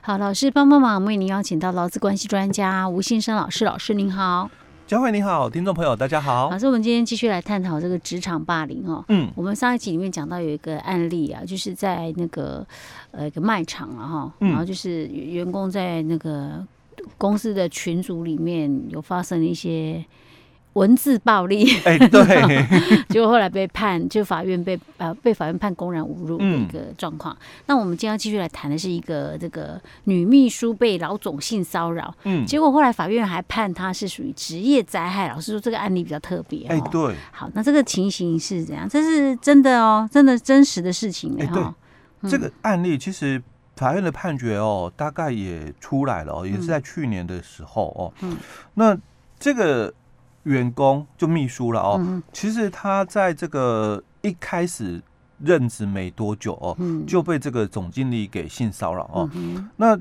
好，老师帮帮忙，为您邀请到劳资关系专家吴信生老师，老师您好。佳慧你好，听众朋友大家好。老师，我们今天继续来探讨这个职场霸凌哦。嗯，我们上一集里面讲到有一个案例啊，就是在那个呃一个卖场啊哈，然后就是员工在那个公司的群组里面有发生一些。文字暴力，哎，对，结果后来被判，就法院被呃被法院判公然侮辱的一个状况。嗯、那我们今天要继续来谈的是一个这个女秘书被老总性骚扰，嗯，结果后来法院还判她是属于职业灾害。老师说这个案例比较特别，哎，对，好，那这个情形是怎样？这是真的哦，真的真实的事情哎，对，嗯、这个案例其实法院的判决哦，大概也出来了哦，也是在去年的时候哦，嗯，那这个。员工就秘书了哦，嗯、其实他在这个一开始任职没多久哦，嗯、就被这个总经理给性骚扰哦。嗯、那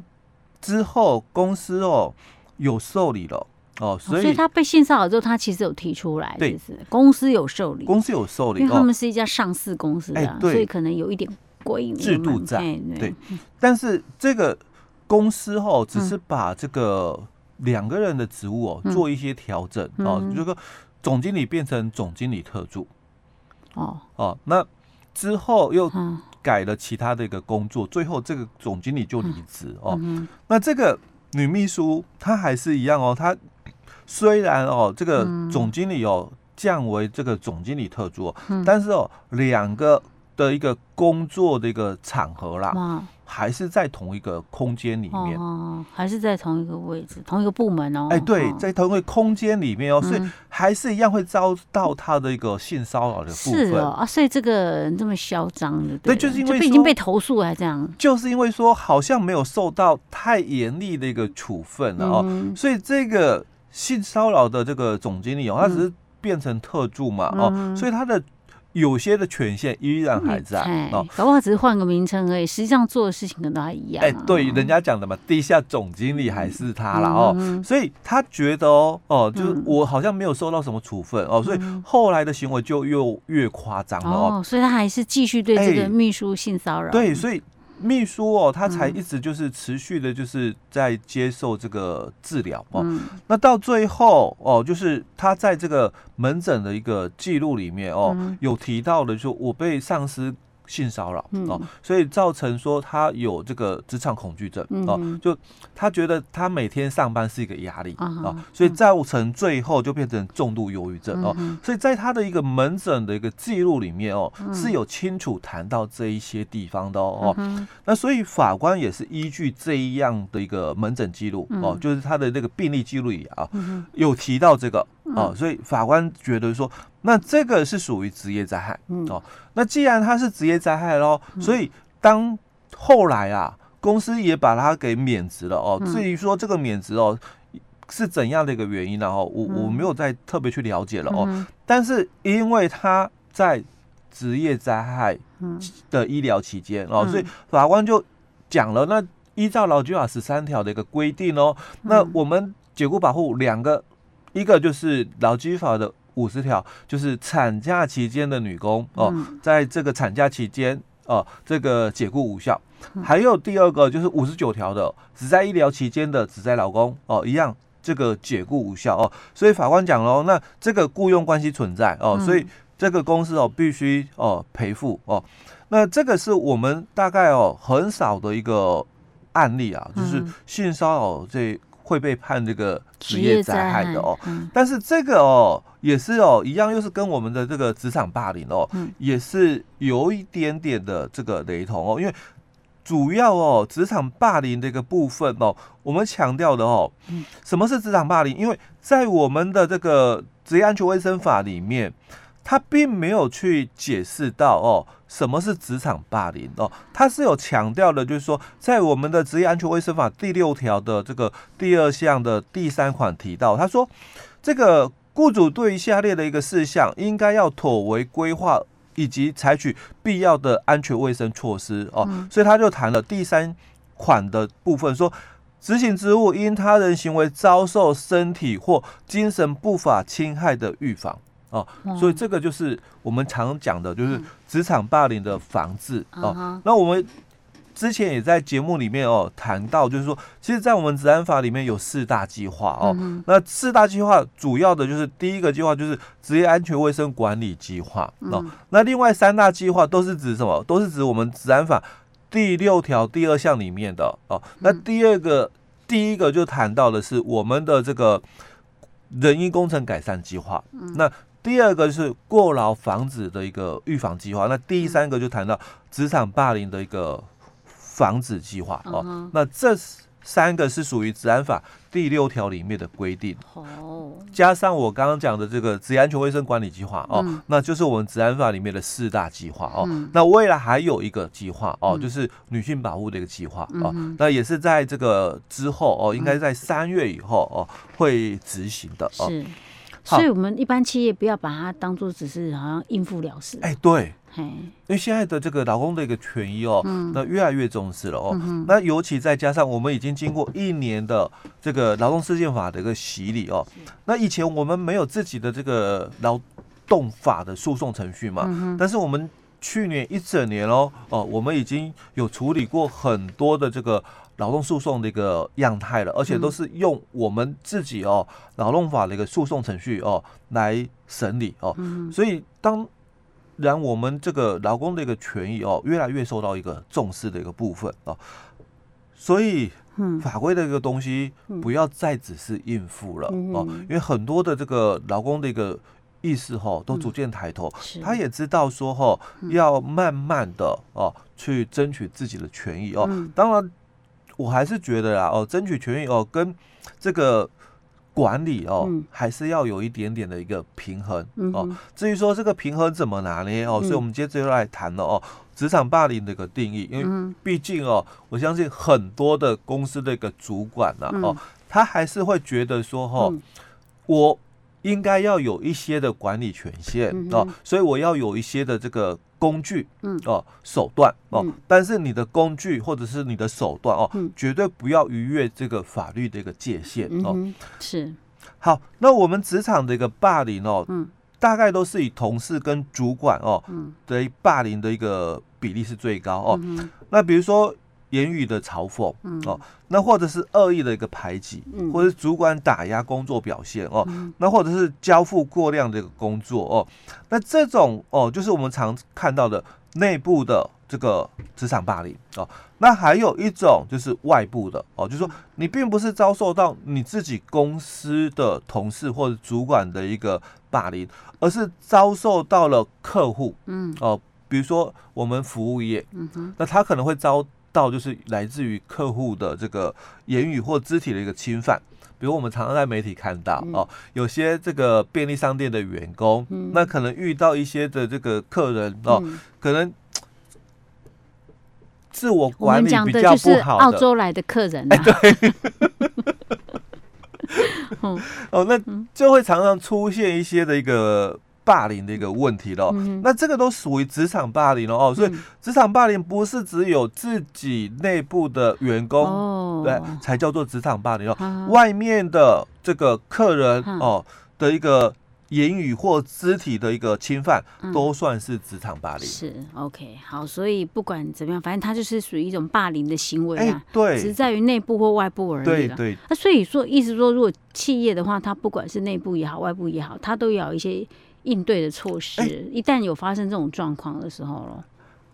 之后公司哦有受理了哦，所以，所以他被性骚扰之后，他其实有提出来，对，公司有受理，公司有受理，因为他们是一家上市公司，哎，对，所以可能有一点规制度在，对。但是这个公司哦，只是把这个。两个人的职务哦，做一些调整哦，就是说总经理变成总经理特助。哦。哦，那之后又改了其他的一个工作，最后这个总经理就离职哦。那这个女秘书她还是一样哦，她虽然哦这个总经理哦降为这个总经理特助，但是哦两个的一个工作的一个场合啦。还是在同一个空间里面哦，还是在同一个位置，同一个部门哦。哎，对，在同一个空间里面哦，所以还是一样会遭到他的一个性骚扰的部分。是哦啊，所以这个人这么嚣张的，对，就是因为已经被投诉还这样，就是因为说好像没有受到太严厉的一个处分了哦，所以这个性骚扰的这个总经理哦，他只是变成特助嘛哦，所以他的。有些的权限依然还在哦，搞不好只是换个名称而已，实际上做的事情可能都还一样。哎，对，人家讲的嘛，地下总经理还是他了哦，所以他觉得哦哦，就是我好像没有受到什么处分哦，所以后来的行为就又越夸张了哦，所以他还是继续对这个秘书性骚扰。对，所以。秘书哦，他才一直就是持续的，就是在接受这个治疗哦。嗯、那到最后哦，就是他在这个门诊的一个记录里面哦，嗯、有提到的，就我被上司。性骚扰哦，所以造成说他有这个职场恐惧症哦，就他觉得他每天上班是一个压力哦，所以造成最后就变成重度忧郁症哦，所以在他的一个门诊的一个记录里面哦，是有清楚谈到这一些地方的哦，那所以法官也是依据这一样的一个门诊记录哦，就是他的那个病例记录里啊，有提到这个。哦，所以法官觉得说，那这个是属于职业灾害。嗯、哦，那既然他是职业灾害喽，嗯、所以当后来啊，公司也把他给免职了哦。至于说这个免职哦是怎样的一个原因呢？哦，我我没有再特别去了解了哦。嗯、但是因为他在职业灾害的医疗期间哦，所以法官就讲了，那依照劳基法十三条的一个规定哦，那我们解雇保护两个。一个就是劳基法的五十条，就是产假期间的女工哦，在这个产假期间哦，这个解雇无效。还有第二个就是五十九条的，只在医疗期间的只在劳工哦，一样这个解雇无效哦。所以法官讲喽，那这个雇佣关系存在哦，所以这个公司哦必须哦赔付哦。那这个是我们大概哦很少的一个案例啊，就是性骚扰这。会被判这个职业灾害的哦，嗯、但是这个哦也是哦一样，又是跟我们的这个职场霸凌哦，嗯、也是有一点点的这个雷同哦，因为主要哦职场霸凌的一个部分哦，我们强调的哦，什么是职场霸凌？因为在我们的这个职业安全卫生法里面。他并没有去解释到哦，什么是职场霸凌哦，他是有强调的，就是说，在我们的职业安全卫生法第六条的这个第二项的第三款提到，他说，这个雇主对于下列的一个事项，应该要妥为规划以及采取必要的安全卫生措施哦，所以他就谈了第三款的部分，说执行职务因他人行为遭受身体或精神不法侵害的预防。哦，所以这个就是我们常讲的，就是职场霸凌的防治哦。那我们之前也在节目里面哦谈到，就是说，其实，在我们治安法里面有四大计划哦。嗯、那四大计划主要的就是第一个计划就是职业安全卫生管理计划哦。嗯、那另外三大计划都是指什么？都是指我们治安法第六条第二项里面的哦。那第二个、嗯、第一个就谈到的是我们的这个人因工程改善计划。嗯、那第二个是过劳防止的一个预防计划，那第三个就谈到职场霸凌的一个防止计划哦。Uh. 那这三个是属于治安法第六条里面的规定哦，加上我刚刚讲的这个职业安全卫生管理计划哦，嗯、那就是我们治安法里面的四大计划哦。嗯、那未来还有一个计划哦，嗯、就是女性保护的一个计划哦，嗯、那也是在这个之后哦，应该在三月以后哦会执行的哦。是。所以，我们一般企业不要把它当做只是好像应付了事。哎，对，嘿，因为现在的这个劳工的一个权益哦，嗯、那越来越重视了哦。嗯、那尤其再加上我们已经经过一年的这个劳动事件法的一个洗礼哦，那以前我们没有自己的这个劳动法的诉讼程序嘛，嗯、但是我们去年一整年哦，哦，我们已经有处理过很多的这个。劳动诉讼的一个样态了，而且都是用我们自己哦劳动法的一个诉讼程序哦来审理哦，嗯、所以当然我们这个劳工的一个权益哦越来越受到一个重视的一个部分哦，所以法规的一个东西不要再只是应付了哦，因为很多的这个劳工的一个意识哈都逐渐抬头，他也知道说哈要慢慢的哦去争取自己的权益哦，当然。我还是觉得啦，哦，争取权益哦，跟这个管理哦，嗯、还是要有一点点的一个平衡哦。至于说这个平衡怎么拿捏哦，嗯、所以我们接着又来谈了哦，职场霸凌的一个定义，因为毕竟哦，我相信很多的公司的一个主管呢、哦，他还是会觉得说，哈、哦，嗯、我。应该要有一些的管理权限哦，所以我要有一些的这个工具，嗯。哦手段哦，嗯、但是你的工具或者是你的手段哦，嗯、绝对不要逾越这个法律的一个界限哦。是。好，那我们职场的一个霸凌哦，嗯、大概都是以同事跟主管哦，嗯。的霸凌的一个比例是最高哦。那比如说。言语的嘲讽，嗯、哦，那或者是恶意的一个排挤，嗯、或者是主管打压工作表现哦，嗯、那或者是交付过量的一个工作哦，那这种哦，就是我们常看到的内部的这个职场霸凌哦。那还有一种就是外部的哦，就是说你并不是遭受到你自己公司的同事或者主管的一个霸凌，而是遭受到了客户，嗯，哦，比如说我们服务业，嗯哼，那他可能会遭。到就是来自于客户的这个言语或肢体的一个侵犯，比如我们常常在媒体看到哦，有些这个便利商店的员工，那可能遇到一些的这个客人哦，可能自我管理比较不好的，澳洲来的客人，哎，对，哦，那就会常常出现一些的一个。霸凌的一个问题了，嗯、那这个都属于职场霸凌了哦，所以职场霸凌不是只有自己内部的员工、哦、对才叫做职场霸凌哦，哈外面的这个客人哦的一个言语或肢体的一个侵犯，嗯、都算是职场霸凌。是 OK 好，所以不管怎么样，反正它就是属于一种霸凌的行为啊，欸、对，只在于内部或外部而已。对对，那所以说，意思说，如果企业的话，它不管是内部也好，外部也好，它都要有一些。应对的措施，欸、一旦有发生这种状况的时候了，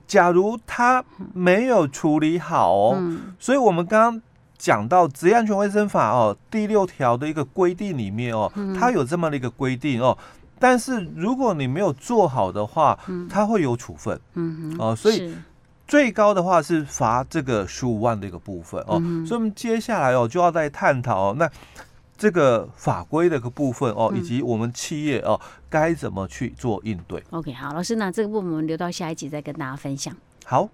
假如他没有处理好哦，嗯、所以我们刚刚讲到《职业安全卫生法》哦第六条的一个规定里面哦，嗯、它有这么的一个规定哦，但是如果你没有做好的话，嗯、它会有处分，哦，所以最高的话是罚这个十五万的一个部分哦，嗯、所以我们接下来哦就要再探讨哦那。这个法规的一个部分哦，以及我们企业哦，该怎么去做应对？嗯，OK，好，老师，那这个部分我们留到下一集再跟大家分享。好。